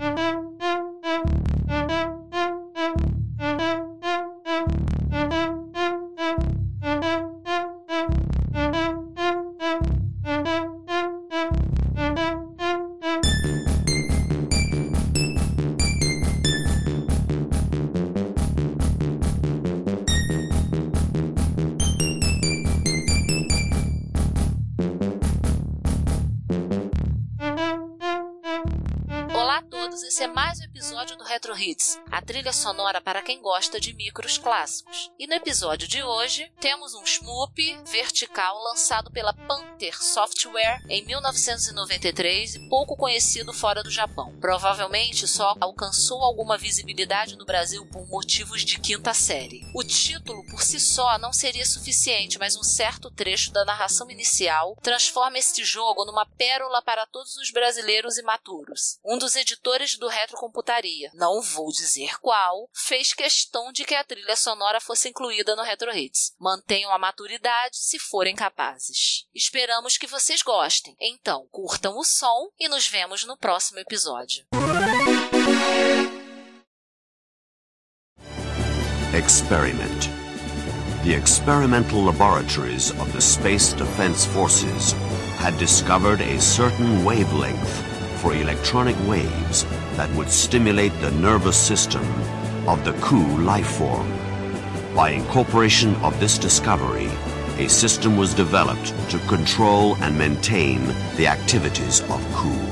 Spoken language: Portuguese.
Thank you. É mais Retro Hits, a trilha sonora para quem gosta de micros clássicos. E no episódio de hoje, temos um Shmoop vertical lançado pela Panther Software em 1993 e pouco conhecido fora do Japão. Provavelmente só alcançou alguma visibilidade no Brasil por motivos de quinta série. O título por si só não seria suficiente, mas um certo trecho da narração inicial transforma este jogo numa pérola para todos os brasileiros imaturos. Um dos editores do Retrocomputaria, não vou dizer qual, fez questão de que a trilha sonora fosse incluída no Retro Hits. Mantenham a maturidade se forem capazes. Esperamos que vocês gostem. Então, curtam o som e nos vemos no próximo episódio. Experiment. The experimental laboratories of the Space Defense Forces had discovered a certain wavelength for electronic waves that would stimulate the nervous system of the Ku life form. By incorporation of this discovery, a system was developed to control and maintain the activities of Ku.